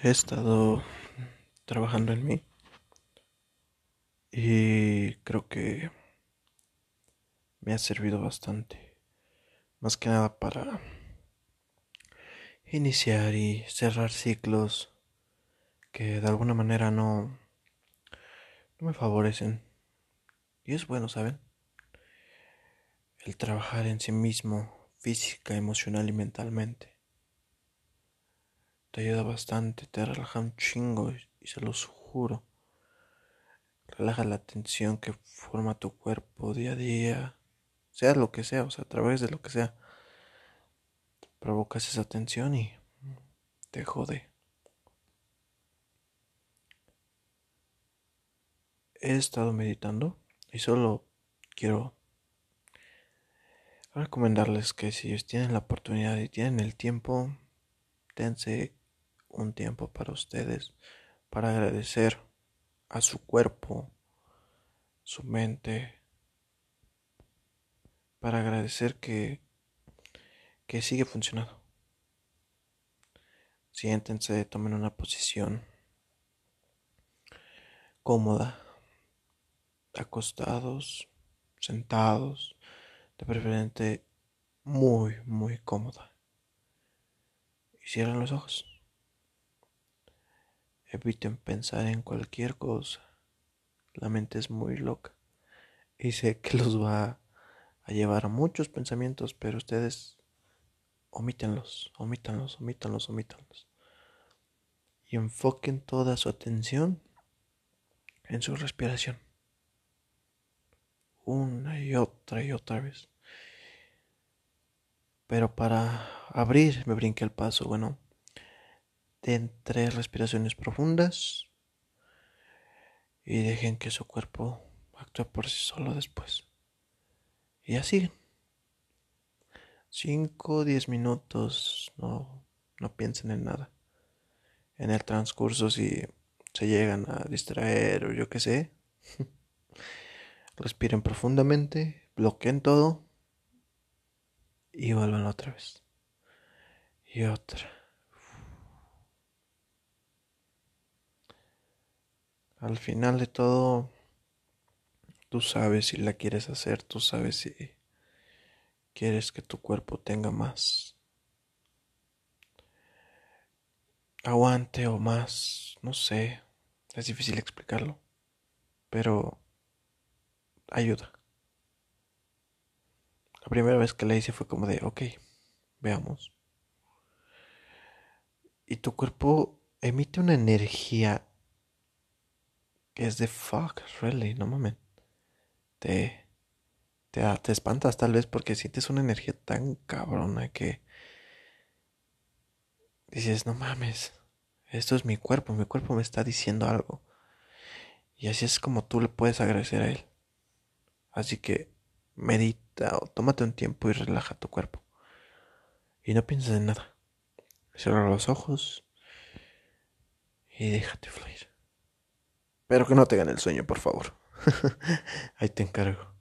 He estado trabajando en mí y creo que me ha servido bastante. Más que nada para iniciar y cerrar ciclos que de alguna manera no, no me favorecen. Y es bueno, ¿saben? El trabajar en sí mismo, física, emocional y mentalmente te ayuda bastante, te relaja un chingo y se los juro. Relaja la tensión que forma tu cuerpo día a día, sea lo que sea, o sea, a través de lo que sea. Provocas esa tensión y te jode. He estado meditando y solo quiero recomendarles que si tienen la oportunidad y tienen el tiempo, dense un tiempo para ustedes, para agradecer a su cuerpo, su mente, para agradecer que, que sigue funcionando. Siéntense, tomen una posición cómoda, acostados, sentados, de preferente muy, muy cómoda. Y cierren los ojos. Eviten pensar en cualquier cosa. La mente es muy loca. Y sé que los va a llevar a muchos pensamientos, pero ustedes omítenlos, omítanlos, omítanlos, omítanlos. Y enfoquen toda su atención en su respiración. Una y otra y otra vez. Pero para abrir me brinqué el paso, bueno Den tres respiraciones profundas y dejen que su cuerpo actúe por sí solo después. Y así. 5 o 10 minutos, no, no piensen en nada. En el transcurso, si se llegan a distraer o yo qué sé, respiren profundamente, bloqueen todo y vuelvan otra vez. Y otra. Al final de todo, tú sabes si la quieres hacer, tú sabes si quieres que tu cuerpo tenga más aguante o más, no sé, es difícil explicarlo, pero ayuda. La primera vez que la hice fue como de, ok, veamos. Y tu cuerpo emite una energía es de fuck, really, no mames. Te, te, te espantas tal vez porque sientes una energía tan cabrona que dices, no mames, esto es mi cuerpo, mi cuerpo me está diciendo algo. Y así es como tú le puedes agradecer a él. Así que medita o tómate un tiempo y relaja tu cuerpo. Y no pienses en nada. Cierra los ojos y déjate fluir. Pero que no te gane el sueño, por favor. Ahí te encargo.